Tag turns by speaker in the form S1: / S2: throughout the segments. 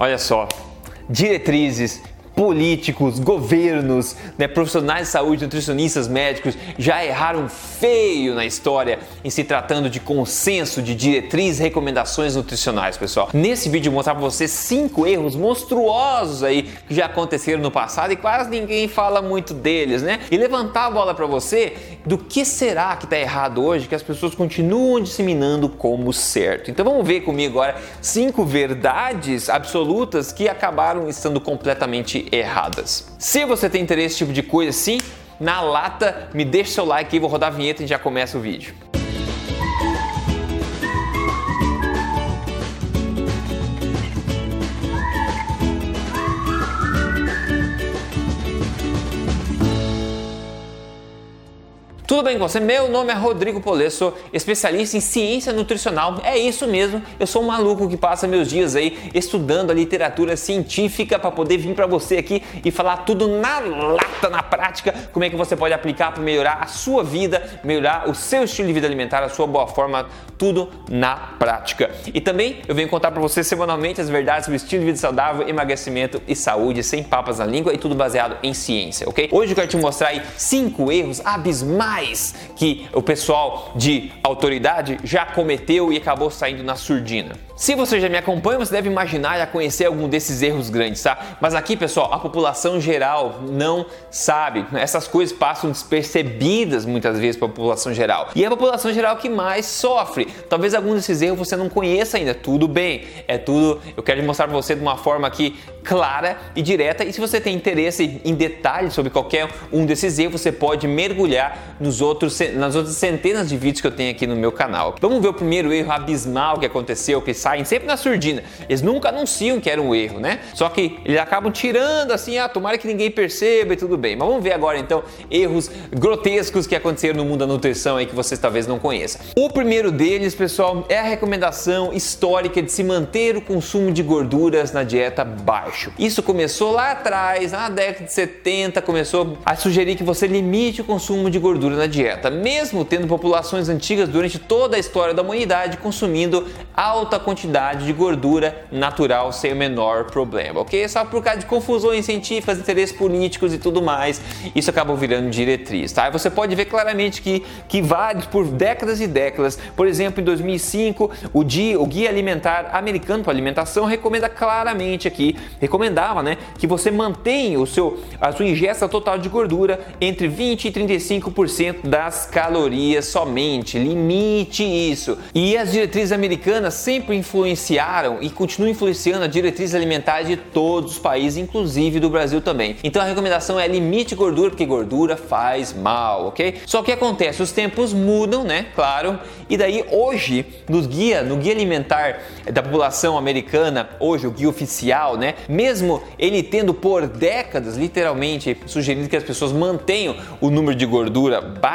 S1: Olha só, diretrizes políticos, governos, né, profissionais de saúde, nutricionistas, médicos já erraram feio na história em se tratando de consenso, de diretrizes, recomendações nutricionais, pessoal. Nesse vídeo eu vou mostrar para você cinco erros monstruosos aí que já aconteceram no passado e quase ninguém fala muito deles, né? E levantar a bola para você do que será que está errado hoje que as pessoas continuam disseminando como certo. Então vamos ver comigo agora cinco verdades absolutas que acabaram estando completamente erradas. Se você tem interesse nesse tipo de coisa assim, na lata, me deixa seu like aí, vou rodar a vinheta e já começa o vídeo. Tudo bem com você? Meu nome é Rodrigo Polesso, especialista em ciência nutricional. É isso mesmo, eu sou um maluco que passa meus dias aí estudando a literatura científica para poder vir para você aqui e falar tudo na lata, na prática, como é que você pode aplicar para melhorar a sua vida, melhorar o seu estilo de vida alimentar, a sua boa forma, tudo na prática. E também eu venho contar para você semanalmente as verdades sobre estilo de vida saudável, emagrecimento e saúde, sem papas na língua e tudo baseado em ciência, ok? Hoje eu quero te mostrar aí cinco erros abismais que o pessoal de autoridade já cometeu e acabou saindo na surdina. Se você já me acompanha, você deve imaginar e conhecer algum desses erros grandes, tá? Mas aqui, pessoal, a população geral não sabe. Essas coisas passam despercebidas muitas vezes para a população geral. E é a população geral que mais sofre. Talvez algum desses erros você não conheça ainda. Tudo bem, é tudo. Eu quero mostrar para você de uma forma aqui clara e direta. E se você tem interesse em detalhes sobre qualquer um desses erros, você pode mergulhar nos outros, nas outras centenas de vídeos que eu tenho aqui no meu canal. Vamos ver o primeiro erro abismal que aconteceu, que saem sempre na surdina. Eles nunca anunciam que era um erro, né? Só que eles acabam tirando assim, ah, tomara que ninguém perceba e tudo bem. Mas vamos ver agora então erros grotescos que aconteceram no mundo da nutrição aí que vocês talvez não conheçam. O primeiro deles, pessoal, é a recomendação histórica de se manter o consumo de gorduras na dieta baixo. Isso começou lá atrás, na década de 70, começou a sugerir que você limite o consumo de gordura na dieta, mesmo tendo populações antigas durante toda a história da humanidade consumindo alta quantidade de gordura natural sem o menor problema, ok? Só por causa de confusões científicas, interesses políticos e tudo mais, isso acabou virando diretriz, tá? Você pode ver claramente que, que vários, por décadas e décadas, por exemplo, em 2005, o, dia, o Guia Alimentar Americano para Alimentação recomenda claramente aqui, recomendava, né, que você mantenha o seu, a sua ingesta total de gordura entre 20 e 35% das calorias somente, limite isso. E as diretrizes americanas sempre influenciaram e continuam influenciando a diretriz alimentar de todos os países, inclusive do Brasil também. Então a recomendação é limite gordura, porque gordura faz mal, ok? Só que acontece, os tempos mudam, né? Claro. E daí hoje, no guia, no guia alimentar da população americana, hoje o guia oficial, né? Mesmo ele tendo por décadas, literalmente, sugerindo que as pessoas mantenham o número de gordura baixo,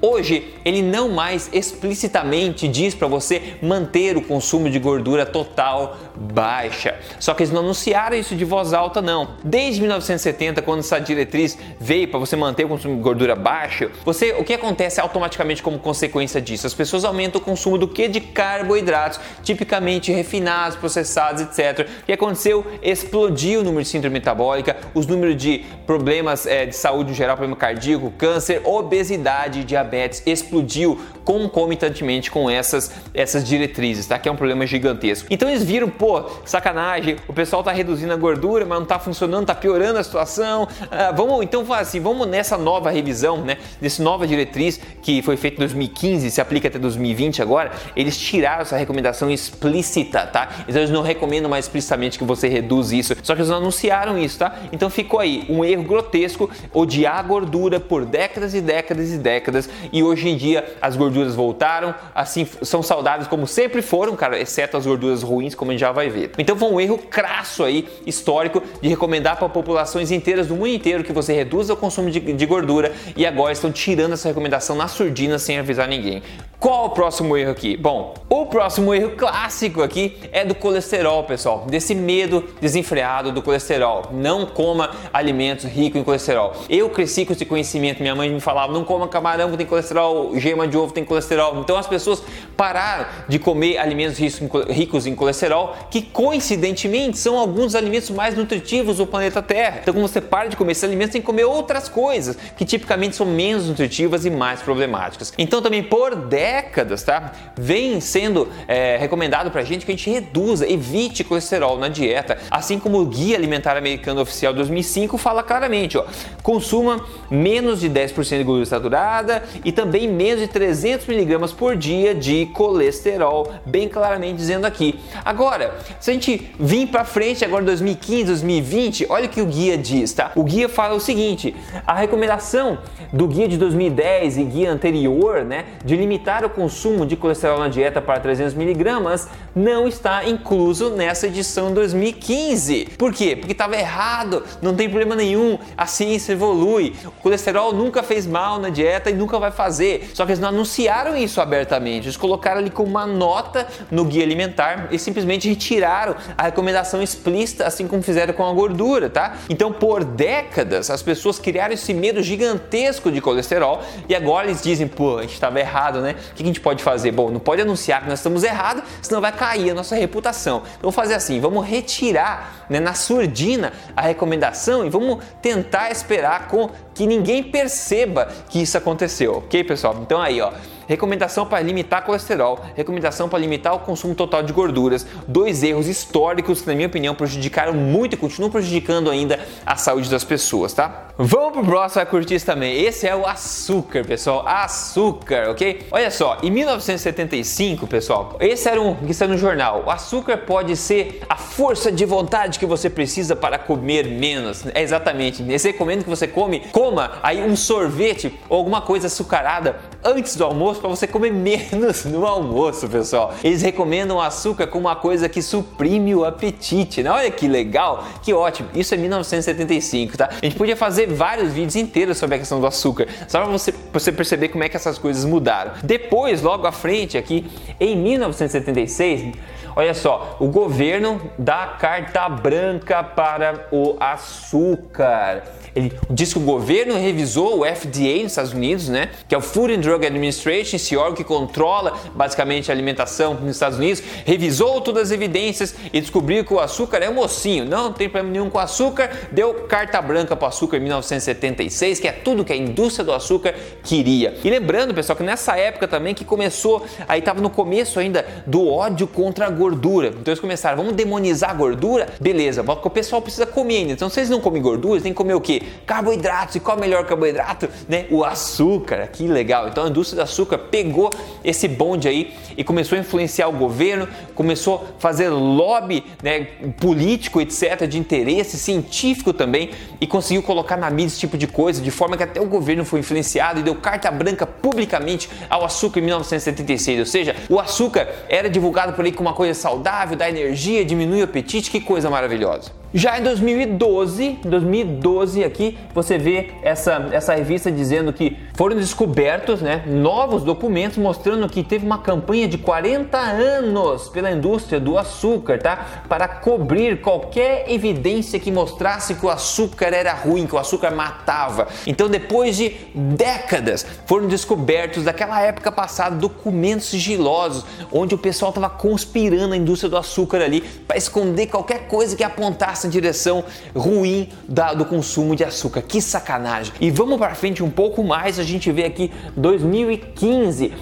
S1: hoje ele não mais explicitamente diz para você manter o consumo de gordura total baixa. Só que eles não anunciaram isso de voz alta, não. Desde 1970, quando essa diretriz veio para você manter o consumo de gordura baixo, você, o que acontece automaticamente como consequência disso? As pessoas aumentam o consumo do que? De carboidratos, tipicamente refinados, processados, etc. O que aconteceu? Explodiu o número de síndrome metabólica, os números de problemas é, de saúde em geral, problema cardíaco, câncer, obesidade, diabetes, explodiu concomitantemente com essas, essas diretrizes, tá? Que é um problema gigantesco. Então eles viram, pô, sacanagem, o pessoal tá reduzindo a gordura, mas não tá funcionando, tá piorando a situação. Ah, vamos então assim, vamos nessa nova revisão, né? Dessa nova diretriz que foi feita em 2015, se aplica até 2020 agora, eles tiraram essa recomendação explícita, tá? Então eles não recomendam mais explicitamente que você reduza isso, só que eles não anunciaram isso, tá? Então ficou aí um erro grotesco, odiar a gordura por décadas e décadas e décadas, e hoje em dia as gorduras voltaram, assim são saudáveis como sempre foram, cara, exceto as gorduras ruins, como a gente já vai ver. Então foi um erro crasso aí, histórico, de recomendar para populações inteiras do mundo inteiro que você reduza o consumo de, de gordura e agora estão tirando essa recomendação na surdina sem avisar ninguém. Qual o próximo erro aqui? Bom, o próximo erro clássico aqui é do colesterol, pessoal. Desse medo desenfreado do colesterol. Não coma alimentos ricos em colesterol. Eu cresci com esse conhecimento. Minha mãe me falava: não come coma camarão que tem colesterol, gema de ovo tem colesterol. Então as pessoas pararam de comer alimentos ricos em colesterol, que coincidentemente são alguns dos alimentos mais nutritivos do planeta Terra. Então quando você para de comer esses alimentos, tem que comer outras coisas que tipicamente são menos nutritivas e mais problemáticas. Então também por décadas, tá, vem sendo é, recomendado pra gente que a gente reduza, evite colesterol na dieta, assim como o Guia Alimentar Americano Oficial 2005 fala claramente, ó, consuma menos de 10% de gordura saturada e também menos de 300 miligramas por dia de colesterol, bem claramente dizendo aqui. Agora, se a gente vir para frente agora em 2015, 2020, olha o que o guia diz, tá? O guia fala o seguinte: a recomendação do guia de 2010 e guia anterior, né, de limitar o consumo de colesterol na dieta para 300 miligramas, não está incluso nessa edição 2015. Por quê? Porque estava errado, não tem problema nenhum, a ciência evolui. O colesterol nunca fez mal na dieta e nunca vai fazer. Só que eles não anunciaram isso abertamente, eles colocaram ali como uma nota no guia alimentar e simplesmente retiraram a recomendação explícita, assim como fizeram com a gordura, tá? Então, por décadas, as pessoas criaram esse medo gigantesco de colesterol e agora eles dizem, pô, a gente estava errado, né? O que a gente pode fazer? Bom, não pode anunciar que nós estamos errados, senão vai cair a nossa reputação. Então, vamos fazer assim, vamos retirar né, na surdina a recomendação e vamos tentar esperar com que ninguém perceba que isso aconteceu, ok, pessoal? Então aí, ó recomendação para limitar colesterol, recomendação para limitar o consumo total de gorduras, dois erros históricos que, na minha opinião, prejudicaram muito e continuam prejudicando ainda a saúde das pessoas, tá? Vamos pro próximo, vai curtir isso também. Esse é o açúcar, pessoal, açúcar, ok? Olha só, em 1975, pessoal, esse era um que está no jornal. O açúcar pode ser a força de vontade que você precisa para comer menos. É exatamente. Esse recomendo que você come, coma aí um sorvete ou alguma coisa açucarada antes do almoço para você comer menos no almoço, pessoal. Eles recomendam açúcar como uma coisa que suprime o apetite, né? Olha que legal, que ótimo. Isso é 1975, tá? A gente podia fazer vários vídeos inteiros sobre a questão do açúcar, só para você, você perceber como é que essas coisas mudaram. Depois, logo à frente, aqui em 1976, Olha só, o governo dá carta branca para o açúcar. Ele diz que o governo revisou o FDA nos Estados Unidos, né? Que é o Food and Drug Administration, esse órgão que controla basicamente a alimentação nos Estados Unidos, revisou todas as evidências e descobriu que o açúcar é mocinho, não tem problema nenhum com açúcar, deu carta branca para o açúcar em 1976, que é tudo que a indústria do açúcar queria. E lembrando, pessoal, que nessa época também que começou, aí estava no começo ainda do ódio contra a. Então eles começaram, vamos demonizar a gordura? Beleza, o pessoal precisa comer ainda. Então eles não comem gordura, tem que comer o quê? Carboidratos. E qual é o melhor carboidrato? Né? O açúcar. Que legal. Então a indústria do açúcar pegou esse bonde aí e começou a influenciar o governo, começou a fazer lobby né, político, etc., de interesse científico também, e conseguiu colocar na mídia esse tipo de coisa, de forma que até o governo foi influenciado e deu carta branca publicamente ao açúcar em 1976. Ou seja, o açúcar era divulgado por aí como uma coisa saudável, dá energia, diminui o apetite, que coisa maravilhosa. Já em 2012, 2012 aqui você vê essa, essa revista dizendo que foram descobertos né, novos documentos mostrando que teve uma campanha de 40 anos pela indústria do açúcar, tá? Para cobrir qualquer evidência que mostrasse que o açúcar era ruim, que o açúcar matava. Então, depois de décadas, foram descobertos daquela época passada documentos sigilosos onde o pessoal estava conspirando a indústria do açúcar ali para esconder qualquer coisa que apontasse direção ruim da, do consumo de açúcar. Que sacanagem! E vamos para frente um pouco mais, a gente vê aqui 2015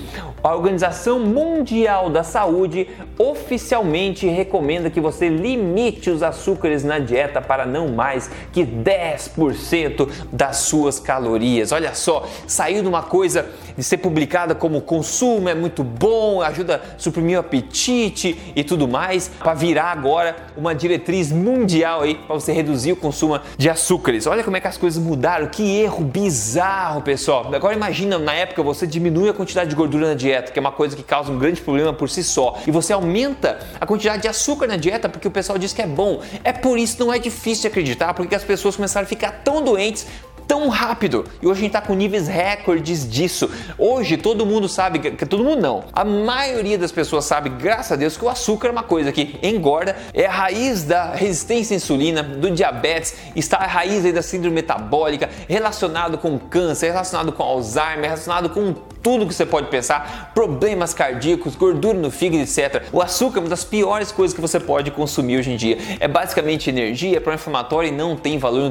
S1: a Organização Mundial da Saúde oficialmente recomenda que você limite os açúcares na dieta para não mais que 10% das suas calorias. Olha só, saiu de uma coisa de ser publicada como consumo é muito bom, ajuda a suprimir o apetite e tudo mais, para virar agora uma diretriz mundial aí para você reduzir o consumo de açúcares. Olha como é que as coisas mudaram, que erro bizarro, pessoal. Agora imagina, na época você diminui a quantidade de gordura na dieta que é uma coisa que causa um grande problema por si só, e você aumenta a quantidade de açúcar na dieta porque o pessoal diz que é bom. É por isso não é difícil acreditar, porque as pessoas começaram a ficar tão doentes tão rápido. E hoje a gente está com níveis recordes disso. Hoje todo mundo sabe, que todo mundo não, a maioria das pessoas sabe, graças a Deus, que o açúcar é uma coisa que engorda, é a raiz da resistência à insulina, do diabetes, está a raiz da síndrome metabólica, relacionado com câncer, relacionado com Alzheimer, relacionado com tudo que você pode pensar, problemas cardíacos, gordura no fígado, etc. O açúcar é uma das piores coisas que você pode consumir hoje em dia. É basicamente energia, é pró-inflamatório e não tem valor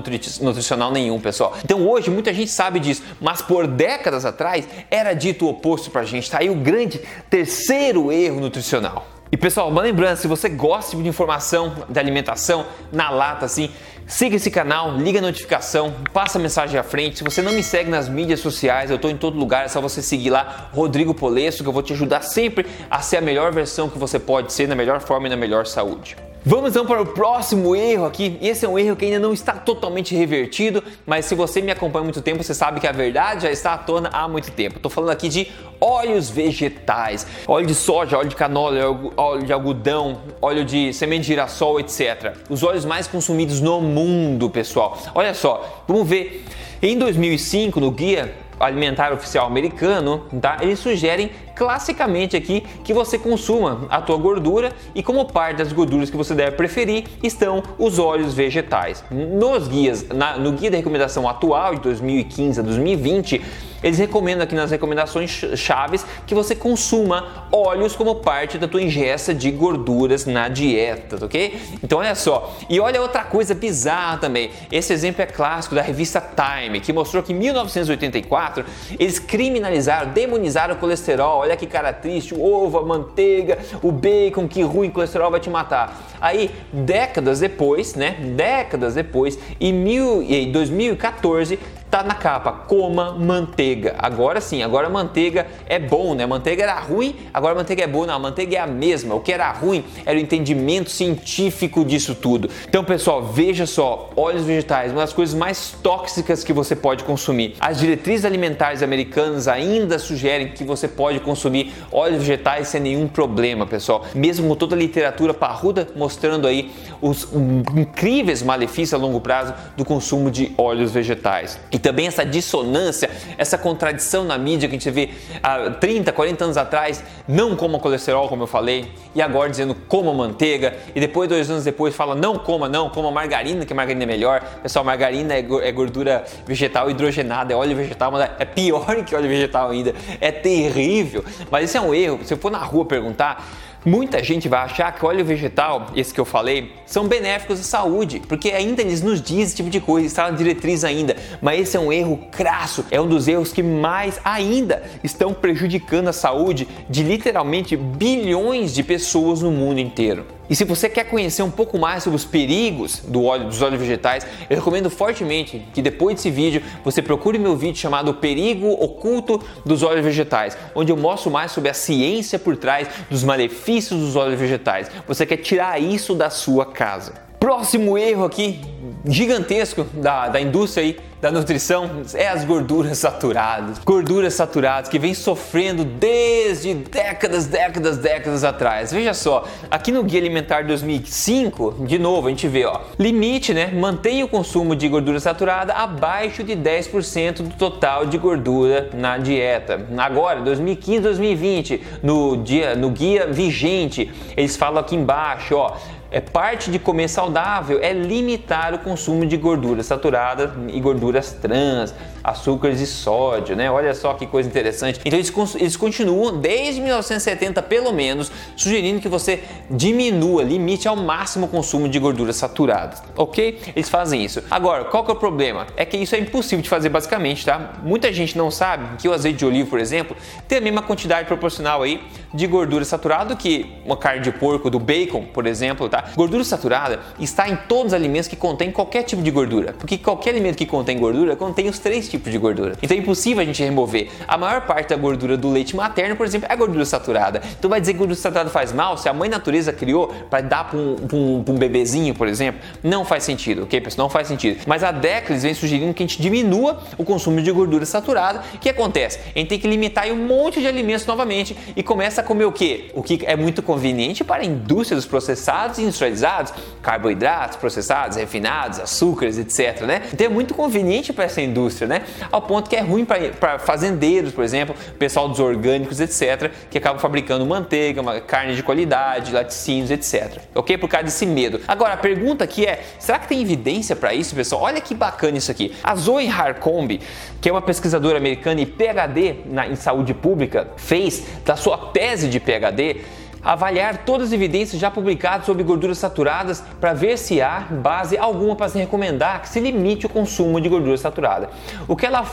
S1: nutricional nenhum, pessoal. Então hoje muita gente sabe disso, mas por décadas atrás era dito o oposto pra gente. Tá aí o grande terceiro erro nutricional. E pessoal, uma lembrança, se você gosta de informação de alimentação na lata assim, siga esse canal, liga a notificação, passa a mensagem à frente. Se você não me segue nas mídias sociais, eu estou em todo lugar, é só você seguir lá Rodrigo Polesso, que eu vou te ajudar sempre a ser a melhor versão que você pode ser, na melhor forma e na melhor saúde. Vamos então para o próximo erro aqui. Esse é um erro que ainda não está totalmente revertido, mas se você me acompanha há muito tempo, você sabe que a verdade já está à tona há muito tempo. Estou falando aqui de óleos vegetais, óleo de soja, óleo de canola, óleo de algodão, óleo de semente de girassol, etc. Os óleos mais consumidos no mundo, pessoal. Olha só, vamos ver. Em 2005, no guia alimentar oficial americano, tá? Eles sugerem classicamente aqui que você consuma a tua gordura e como parte das gorduras que você deve preferir estão os óleos vegetais. Nos guias, na, no guia da recomendação atual de 2015 a 2020, eles recomendam aqui nas recomendações chaves que você consuma óleos como parte da tua ingesta de gorduras na dieta, ok? Então olha só. E olha outra coisa bizarra também. Esse exemplo é clássico da revista Time, que mostrou que em 1984 eles criminalizaram, demonizaram o colesterol. Olha que cara triste, o ovo, a manteiga, o bacon, que ruim, colesterol vai te matar. Aí, décadas depois, né? Décadas depois, em, mil, em 2014, tá na capa, coma manteiga. Agora sim, agora manteiga é bom, né? Manteiga era ruim, agora manteiga é boa. Não, a manteiga é a mesma. O que era ruim era o entendimento científico disso tudo. Então, pessoal, veja só, óleos vegetais, uma das coisas mais tóxicas que você pode consumir. As diretrizes alimentares americanas ainda sugerem que você pode consumir óleos vegetais sem nenhum problema, pessoal. Mesmo com toda a literatura parruda mostrando aí os incríveis malefícios a longo prazo do consumo de óleos vegetais. E também essa dissonância, essa contradição na mídia que a gente vê há 30, 40 anos atrás, não coma colesterol, como eu falei, e agora dizendo coma manteiga, e depois, dois anos depois, fala não coma, não, coma margarina, que margarina é melhor. Pessoal, margarina é, é gordura vegetal hidrogenada, é óleo vegetal, mas é pior que óleo vegetal ainda, é terrível. Mas esse é um erro, se eu for na rua perguntar, Muita gente vai achar que óleo vegetal, esse que eu falei, são benéficos à saúde, porque ainda eles nos dizem esse tipo de coisa, está na diretriz ainda. Mas esse é um erro crasso, é um dos erros que mais ainda estão prejudicando a saúde de literalmente bilhões de pessoas no mundo inteiro. E se você quer conhecer um pouco mais sobre os perigos do óleo, dos óleos vegetais, eu recomendo fortemente que depois desse vídeo você procure meu vídeo chamado Perigo Oculto dos Óleos Vegetais, onde eu mostro mais sobre a ciência por trás dos malefícios dos óleos vegetais. Você quer tirar isso da sua casa. Próximo erro aqui, gigantesco da, da indústria aí da nutrição é as gorduras saturadas. Gorduras saturadas que vem sofrendo desde décadas, décadas, décadas atrás. Veja só, aqui no Guia Alimentar 2005, de novo, a gente vê, ó, limite, né? Mantenha o consumo de gordura saturada abaixo de 10% do total de gordura na dieta. Agora, 2015, 2020, no dia no guia vigente, eles falam aqui embaixo, ó, é parte de comer saudável é limitar o consumo de gordura saturada e gorduras trans, açúcares e sódio, né? Olha só que coisa interessante. Então eles, eles continuam desde 1970 pelo menos sugerindo que você diminua, limite ao máximo o consumo de gorduras saturadas, ok? Eles fazem isso. Agora, qual que é o problema? É que isso é impossível de fazer basicamente, tá? Muita gente não sabe que o azeite de oliva, por exemplo, tem a mesma quantidade proporcional aí de gordura saturada que uma carne de porco, do bacon, por exemplo, tá? Gordura saturada está em todos os alimentos que contêm qualquer tipo de gordura, porque qualquer alimento que contém gordura contém os três de gordura. Então é impossível a gente remover. A maior parte da gordura do leite materno, por exemplo, é gordura saturada. Então vai dizer que gordura saturada faz mal se a mãe natureza criou para dar para um, um, um, bebezinho, por exemplo? Não faz sentido, ok, pessoal? Não faz sentido. Mas a Declis vem sugerindo que a gente diminua o consumo de gordura saturada. O que acontece? A gente tem que limitar um monte de alimentos novamente e começa a comer o que? O que é muito conveniente para a indústria dos processados e industrializados carboidratos processados, refinados, açúcares, etc, né? Então é muito conveniente para essa indústria, né? Ao ponto que é ruim para fazendeiros, por exemplo, pessoal dos orgânicos, etc, que acabam fabricando manteiga, uma carne de qualidade, laticínios, etc. OK? Por causa desse medo. Agora a pergunta aqui é, será que tem evidência para isso, pessoal? Olha que bacana isso aqui. A Zoe Harcombe, que é uma pesquisadora americana e PhD na, em saúde pública, fez da sua tese de PhD avaliar todas as evidências já publicadas sobre gorduras saturadas para ver se há base alguma para se recomendar que se limite o consumo de gordura saturada. O que ela,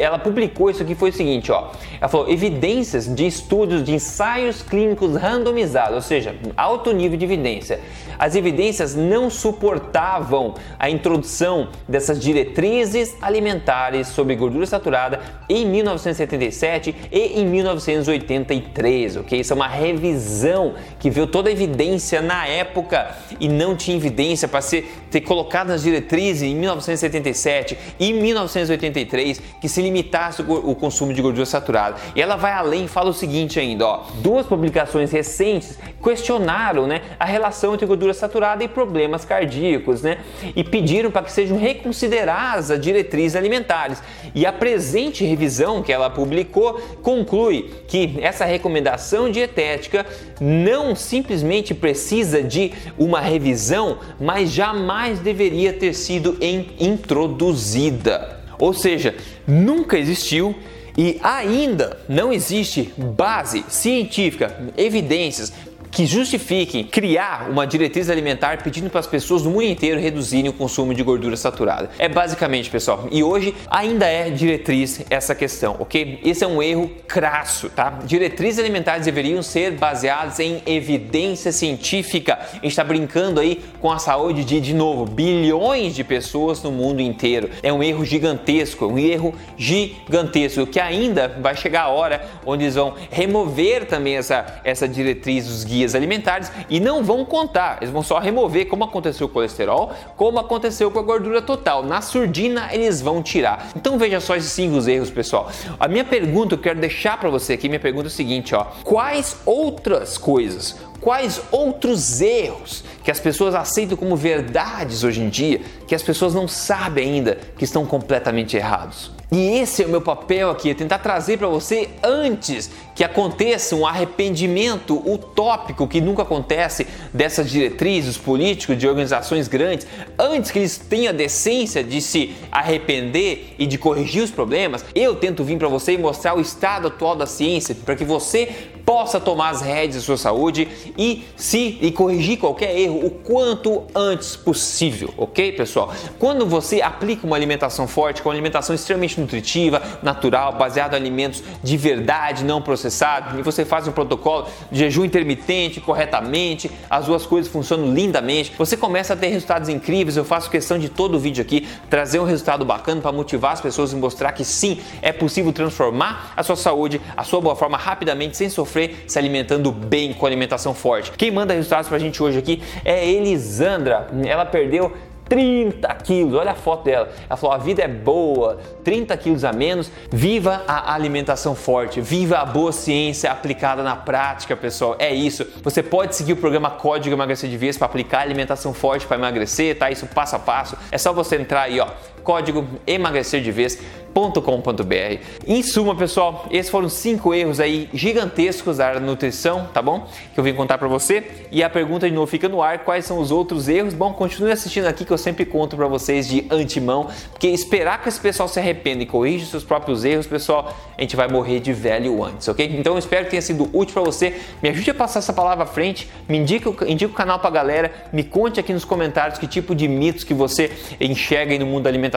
S1: ela publicou isso aqui foi o seguinte, ó. Ela falou evidências de estudos de ensaios clínicos randomizados, ou seja, alto nível de evidência. As evidências não suportavam a introdução dessas diretrizes alimentares sobre gordura saturada em 1977 e em 1983, ok? Isso é uma revisão que viu toda a evidência na época e não tinha evidência para ser ter colocado nas diretrizes em 1977 e 1983 que se limitasse o, o consumo de gordura saturada. E ela vai além e fala o seguinte ainda, ó, duas publicações recentes questionaram, né, a relação entre gordura saturada e problemas cardíacos, né, e pediram para que sejam reconsideradas as diretrizes alimentares. E a presente revisão que ela publicou conclui que essa recomendação dietética não simplesmente precisa de uma revisão, mas jamais deveria ter sido introduzida. Ou seja, nunca existiu e ainda não existe base científica, evidências que justifiquem criar uma diretriz alimentar pedindo para as pessoas do mundo inteiro reduzirem o consumo de gordura saturada. É basicamente, pessoal, e hoje ainda é diretriz essa questão, ok? Esse é um erro crasso, tá? Diretrizes alimentares deveriam ser baseadas em evidência científica. A gente está brincando aí com a saúde de, de novo, bilhões de pessoas no mundo inteiro. É um erro gigantesco, um erro gigantesco, que ainda vai chegar a hora onde eles vão remover também essa, essa diretriz dos guias alimentares e não vão contar, eles vão só remover como aconteceu com o colesterol, como aconteceu com a gordura total. Na surdina eles vão tirar. Então veja só esses cinco erros, pessoal. A minha pergunta, eu quero deixar para você aqui, minha pergunta é o seguinte, ó: quais outras coisas quais outros erros que as pessoas aceitam como verdades hoje em dia que as pessoas não sabem ainda que estão completamente errados. E esse é o meu papel aqui, é tentar trazer para você antes que aconteça um arrependimento utópico que nunca acontece dessas diretrizes políticos de organizações grandes, antes que eles tenham a decência de se arrepender e de corrigir os problemas, eu tento vir para você e mostrar o estado atual da ciência para que você possa tomar as rédeas da sua saúde e se e corrigir qualquer erro o quanto antes possível, ok, pessoal? Quando você aplica uma alimentação forte, com alimentação extremamente nutritiva, natural, baseada em alimentos de verdade, não processados, e você faz um protocolo de jejum intermitente corretamente, as duas coisas funcionam lindamente, você começa a ter resultados incríveis. Eu faço questão de todo o vídeo aqui trazer um resultado bacana para motivar as pessoas e mostrar que sim, é possível transformar a sua saúde, a sua boa forma rapidamente, sem sofrer, se alimentando bem com alimentação forte. Quem manda resultados pra gente hoje aqui é Elisandra. Ela perdeu 30 quilos, olha a foto dela. Ela falou: a vida é boa, 30 quilos a menos. Viva a alimentação forte, viva a boa ciência aplicada na prática, pessoal. É isso. Você pode seguir o programa Código Emagrecer de Vez para aplicar alimentação forte para emagrecer, tá? Isso passo a passo. É só você entrar aí, ó, código emagrecer de vez nutrição.com.br. Em suma, pessoal, esses foram cinco erros aí gigantescos da área da nutrição, tá bom? Que eu vim contar para você. E a pergunta de novo fica no ar: quais são os outros erros? Bom, continue assistindo aqui que eu sempre conto para vocês de antemão, porque esperar que esse pessoal se arrependa e corrija seus próprios erros, pessoal, a gente vai morrer de velho antes, ok? Então eu espero que tenha sido útil para você. Me ajude a passar essa palavra à frente, me indique, indique o canal para galera, me conte aqui nos comentários que tipo de mitos que você enxerga aí no mundo da alimentação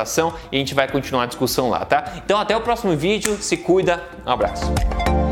S1: e a gente vai continuar a discussão lá tá? Então até o próximo vídeo, se cuida, um abraço.